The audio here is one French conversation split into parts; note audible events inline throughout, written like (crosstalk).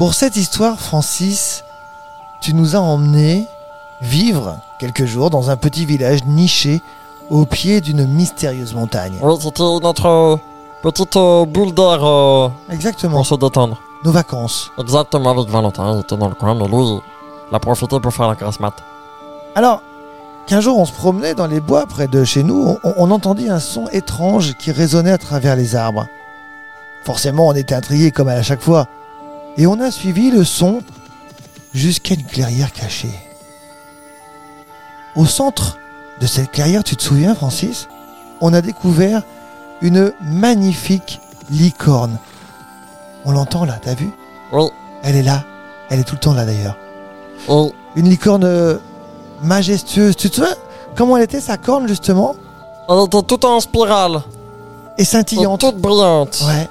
Pour cette histoire, Francis, tu nous as emmenés vivre quelques jours dans un petit village niché au pied d'une mystérieuse montagne. Oui, c'était notre euh, petite euh, bulle d'air euh, Exactement, pour se détendre. nos vacances. Exactement avec Valentin, il était dans le coin, mais lui, il a profité pour faire la grasse mat. Alors, qu'un jour on se promenait dans les bois près de chez nous, on, on entendit un son étrange qui résonnait à travers les arbres. Forcément, on était intrigués comme à chaque fois. Et on a suivi le son jusqu'à une clairière cachée. Au centre de cette clairière, tu te souviens, Francis On a découvert une magnifique licorne. On l'entend là, t'as vu Oui, Elle est là. Elle est tout le temps là d'ailleurs. et Une licorne euh, majestueuse. Tu te souviens comment elle était sa corne justement elle était toute en spirale, Et et scintillante. toute brillante. Ouais.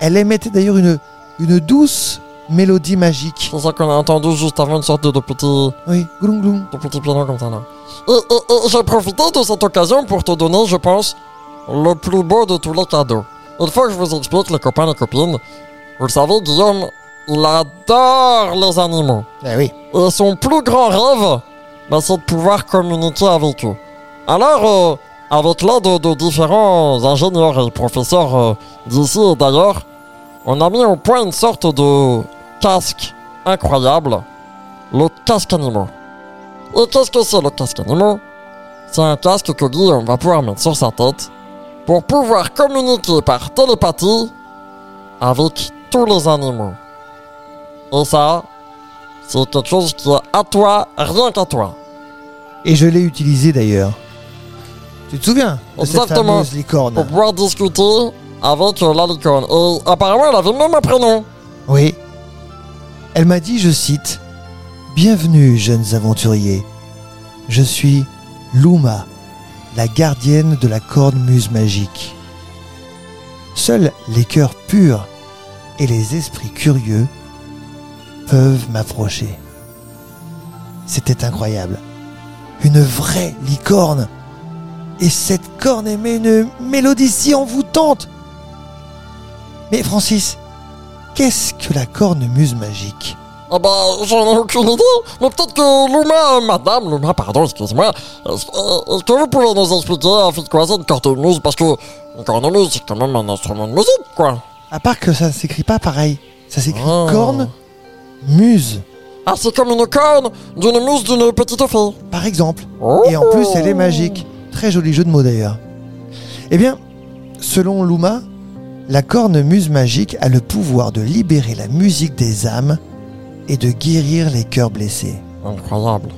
Elle émettait d'ailleurs une, une douce mélodie magique. C'est ça qu'on a entendu juste avant une sorte de, de petit, Oui, gloum gloum. de petit piano comme ça là. Et, et- et j'ai profité de cette occasion pour te donner, je pense, le plus beau de tous les cadeaux. Il faut que je vous explique, les copains et copines. Vous le savez, Guillaume, il adore les animaux. Eh oui. Et son plus grand rêve, bah, c'est de pouvoir communiquer avec eux. Alors, euh, avec l'aide de, de différents ingénieurs et professeurs euh, d'ici et d'ailleurs, on a mis au point une sorte de casque incroyable, le casque animaux. Et qu'est-ce que c'est le casque animaux? C'est un casque que Guillaume va pouvoir mettre sur sa tête pour pouvoir communiquer par télépathie avec tous les animaux. Et ça, c'est quelque chose qui est à toi, rien qu'à toi. Et je l'ai utilisé d'ailleurs. Tu te souviens de cette Exactement. fameuse licorne? Pour pouvoir discuter avec euh, la licorne. Et apparemment, elle avait même un prénom. Oui. Elle m'a dit, je cite, Bienvenue, jeunes aventuriers. Je suis Luma, la gardienne de la corne muse magique. Seuls les cœurs purs et les esprits curieux peuvent m'approcher. C'était incroyable. Une vraie licorne. Et cette corne émet une mélodie si envoûtante. Mais Francis, Qu'est-ce que la cornemuse magique? Ah bah, j'en ai aucune idée. Mais peut-être que Luma, euh, madame, Luma, pardon, excuse-moi. Est-ce euh, est-ce que vous pouvez nous expliquer en fait quoi c'est une cornemuse Parce que une cornemuse, c'est quand même un instrument de musique, quoi. À part que ça ne s'écrit pas pareil. Ça s'écrit Oh. corne muse, Ah, c'est comme une corne d'une muse d'une petite fille. par exemple. Oh. Et en plus, elle est magique. Très joli jeu de mots d'ailleurs. Eh bien, selon Luma, la cornemuse magique a le pouvoir de libérer la musique des âmes et de guérir les cœurs blessés. Incroyable.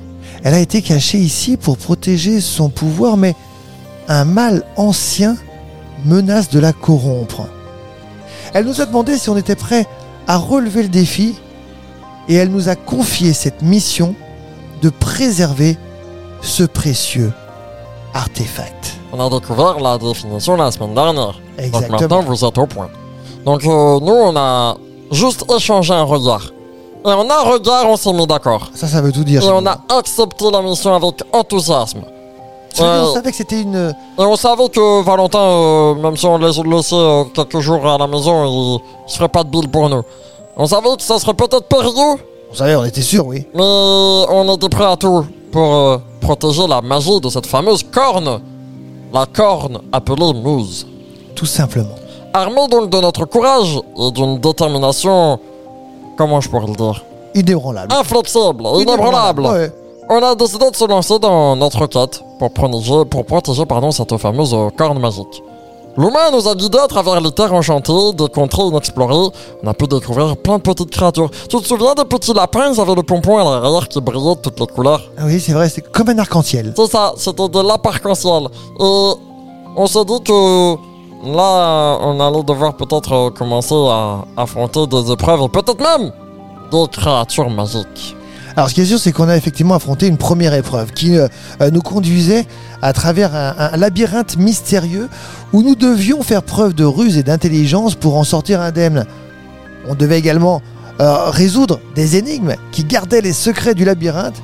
Elle a été cachée ici pour protéger son pouvoir, mais un mal ancien menace de la corrompre. Elle nous a demandé si on était prêt à relever le défi et elle nous a confié cette mission de préserver ce précieux artefact. On a découvert la définition la semaine dernière. Donc maintenant, Exactement. vous êtes au point. Donc euh, nous, on a juste échangé un regard. Et en un regard, on s'est mis d'accord. Ça, ça veut tout dire. Et on a accepté la mission avec enthousiasme. Veux dire, euh, on savait que c'était une. Et on savait que Valentin, euh, même si on le laissait euh, quelques jours à la maison, il, il ferait pas de bille pour nous. On savait que ça serait peut-être périlleux, On savait, on était sûr, oui. mais on était prêt à tout pour protéger la magie de cette fameuse corne. La corne appelée Muse. Tout simplement. Armé donc de notre courage et d'une détermination, comment je pourrais le dire, Inébranlable. inflexible, inébranlable, Ouais. on a décidé de se lancer dans notre quête pour protéger, pour protéger pardon, cette fameuse corne magique. L'humain nous a guidés à travers les terres enchantées, des contrées inexplorées. On a pu découvrir plein de petites créatures. Tu te souviens des petits lapins? Avaient le pompon à l'arrière qui brillait de toutes les couleurs. Ah oui, c'est vrai, c'est comme un arc-en-ciel. C'est ça, c'était de lapins arc-en-ciel. Et on s'est dit que là, on allait devoir peut-être commencer à affronter des épreuves et peut-être même des créatures magiques. Alors, ce qui est sûr, c'est qu'on a effectivement affronté une première épreuve qui euh, euh, nous conduisait à travers un, un labyrinthe mystérieux où nous devions faire preuve de ruse et d'intelligence pour en sortir indemne. On devait également euh, résoudre des énigmes qui gardaient les secrets du labyrinthe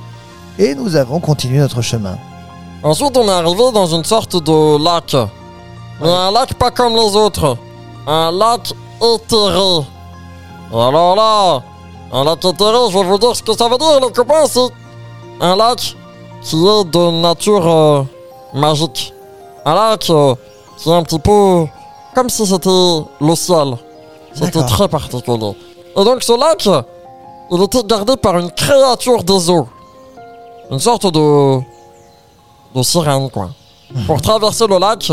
et nous avons continué notre chemin. Ensuite, on est arrivé dans une sorte de lac. Mais un lac pas comme les autres. Un lac éthéré. Alors là, Un lac éthéré, je vais vous dire ce que ça veut dire, les copains, c'est un lac qui est de nature euh, magique. Un lac euh, qui est un petit peu comme si c'était le ciel. C'était très particulier. Et donc ce lac, il était gardé par une créature des eaux. Une sorte de... de sirène, quoi. Pour traverser le lac,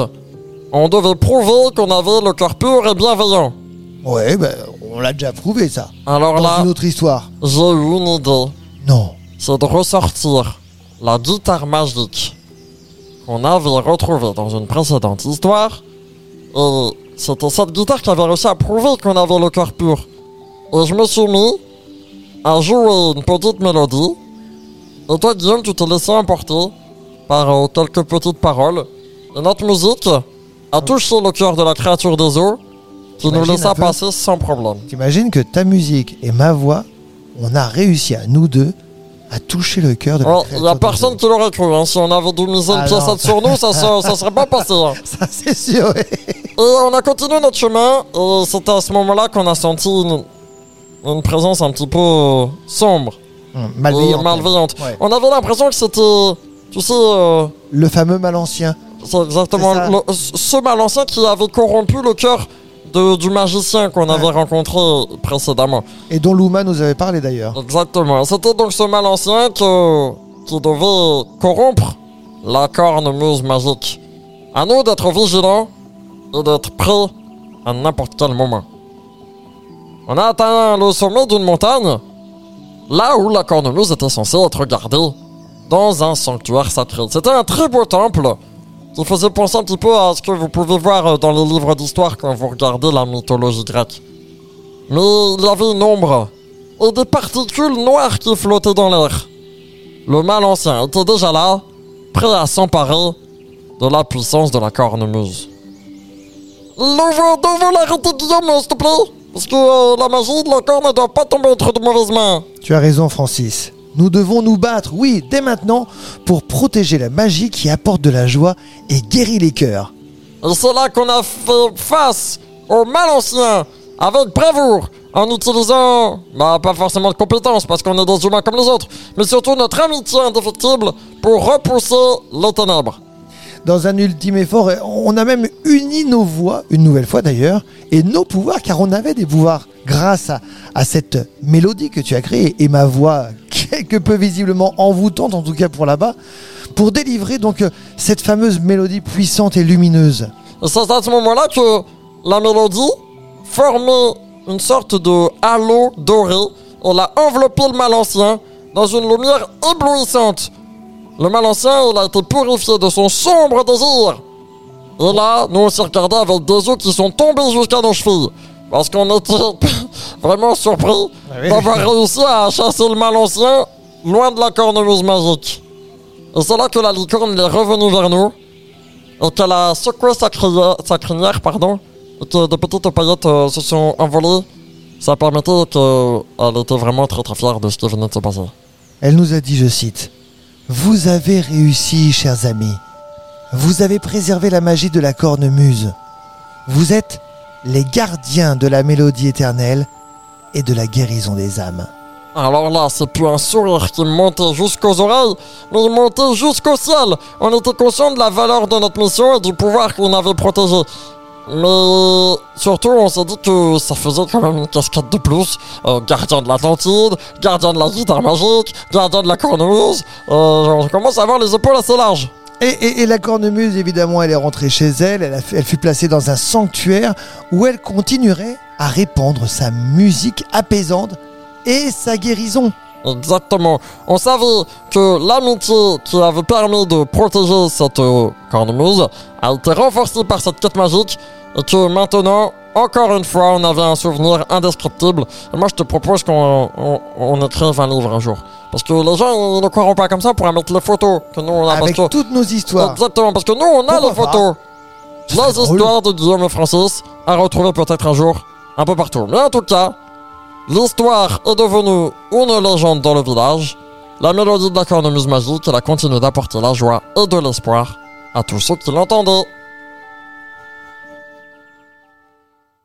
on devait prouver qu'on avait le cœur pur et bienveillant. Ouais, ben, on l'a déjà prouvé ça. Alors Dans là, une autre histoire. j'ai eu une idée. Non. c'est de ressortir la guitare magique qu'on avait retrouvée dans une précédente histoire. Et c'était cette guitare qui avait réussi à prouver qu'on avait le cœur pur. Et je me suis mis à jouer une petite mélodie. Et toi, Guillaume, tu t'es laissé emporter par euh, quelques petites paroles. Et notre musique a touché le cœur de la créature des eaux qui nous peu passer sans problème. T'imagines que ta musique et ma voix, on a réussi à nous deux à toucher le cœur de la Il n'y a des personne qui l'aurait cru. hein. Si on avait dû miser une Ah pièce sur nous, ça ne serait pas passé. hein. (laughs) Ça, c'est sûr, ouais. Et on a continué notre chemin. Et c'était à ce moment-là qu'on a senti une, une présence un petit peu sombre Hum, et malveillante. Ouais. On avait l'impression que c'était, tu sais, euh, Le fameux mal ancien. c'est exactement C'est le- ce mal ancien qui avait corrompu le cœur de- du magicien qu'on avait rencontré précédemment. Et dont Luma nous avait parlé d'ailleurs. Exactement. C'était donc ce mal ancien que, qui devait corrompre la cornemuse magique. À nous d'être vigilants et d'être prêts à n'importe quel moment. On a atteint le sommet d'une montagne, là où la cornemuse était censée être gardée, dans un sanctuaire sacré. C'était un très beau temple qui faisait penser un petit peu à ce que vous pouvez voir euh, dans les livres d'histoire quand vous regardez la mythologie grecque. Mais il y avait une ombre et des particules noires qui flottaient dans l'air. Le mal ancien était déjà là, prêt à s'emparer de la puissance de la cornemuse. Nous devons l'arrêter, Guillaume, s'il te plaît, parce que euh, la magie de la corne ne doit pas tomber entre de mauvaises mains. Tu as raison, Francis. Nous devons nous battre, oui, dès maintenant, pour protéger la magie qui apporte de la joie et guérit les cœurs. Et c'est là qu'on a fait face au mal ancien, avec bravoure, en utilisant, bah pas forcément de compétences, parce qu'on est des humains comme les autres, mais surtout notre amitié indéfectible pour repousser les ténèbres. Dans un ultime effort, on a même uni nos voix, une nouvelle fois d'ailleurs, et nos pouvoirs, car on avait des pouvoirs grâce à, à cette mélodie que tu as créée, et ma voix (laughs) quelque peu visiblement envoûtante, en tout cas pour là-bas, pour délivrer donc euh, cette fameuse mélodie puissante et lumineuse. C'est à ce moment-là que la mélodie formait une sorte de halo doré. Elle a enveloppé le mal ancien dans une lumière éblouissante. Le mal ancien, il a été purifié de son sombre désir. Et là, nous on s'est regardé avec des yeux qui sont tombés jusqu'à nos chevilles. Parce qu'on était vraiment surpris oui. d'avoir réussi à chasser le mal ancien loin de la cornemuse magique. Et c'est là que la licorne est revenue vers nous et qu'elle a secoué sa, crinière, sa crinière, pardon, et que de petites paillettes euh, se sont envolées. Ça permettait qu'elle était vraiment très très fière de ce qui venait de se passer. Elle nous a dit, je cite, Vous avez réussi, chers amis. Vous avez préservé la magie de la cornemuse. Vous êtes les gardiens de la mélodie éternelle et de la guérison des âmes. Alors là, c'est plus un sourire qui montait jusqu'aux oreilles, mais il montait jusqu'au ciel. On était conscient de la valeur de notre mission et du pouvoir qu'on avait protégé. Mais surtout, on s'est dit que ça faisait quand même une casquette de plus. Euh, gardien de l'Atlantide, gardien de la guitare magique, gardien de la cornemuse. Euh, on commence à avoir les épaules assez larges. Et, la cornemuse, évidemment, elle est rentrée chez elle, elle fut placée dans un sanctuaire où elle continuerait à répandre sa musique apaisante et sa guérison. Exactement. On savait que l'amitié qui avait permis de protéger cette euh, cornemuse a été renforcée par cette quête magique et que maintenant, encore une fois, on avait un souvenir indescriptible. Et moi, je te propose qu'on on, on écrive un livre un jour. Parce que les gens, ils ne croiront pas comme ça pour mettre les photos que nous, on a. avec parce que, toutes nos histoires. Exactement, parce que nous, on a Pourquoi les photos. Les histoires de Guillaume et Francis à retrouver peut-être un jour, un peu partout. Mais en tout cas, l'histoire est devenue une légende dans le village. La mélodie de la cornemuse magique, elle a continué d'apporter la joie et de l'espoir à tous ceux qui l'entendaient.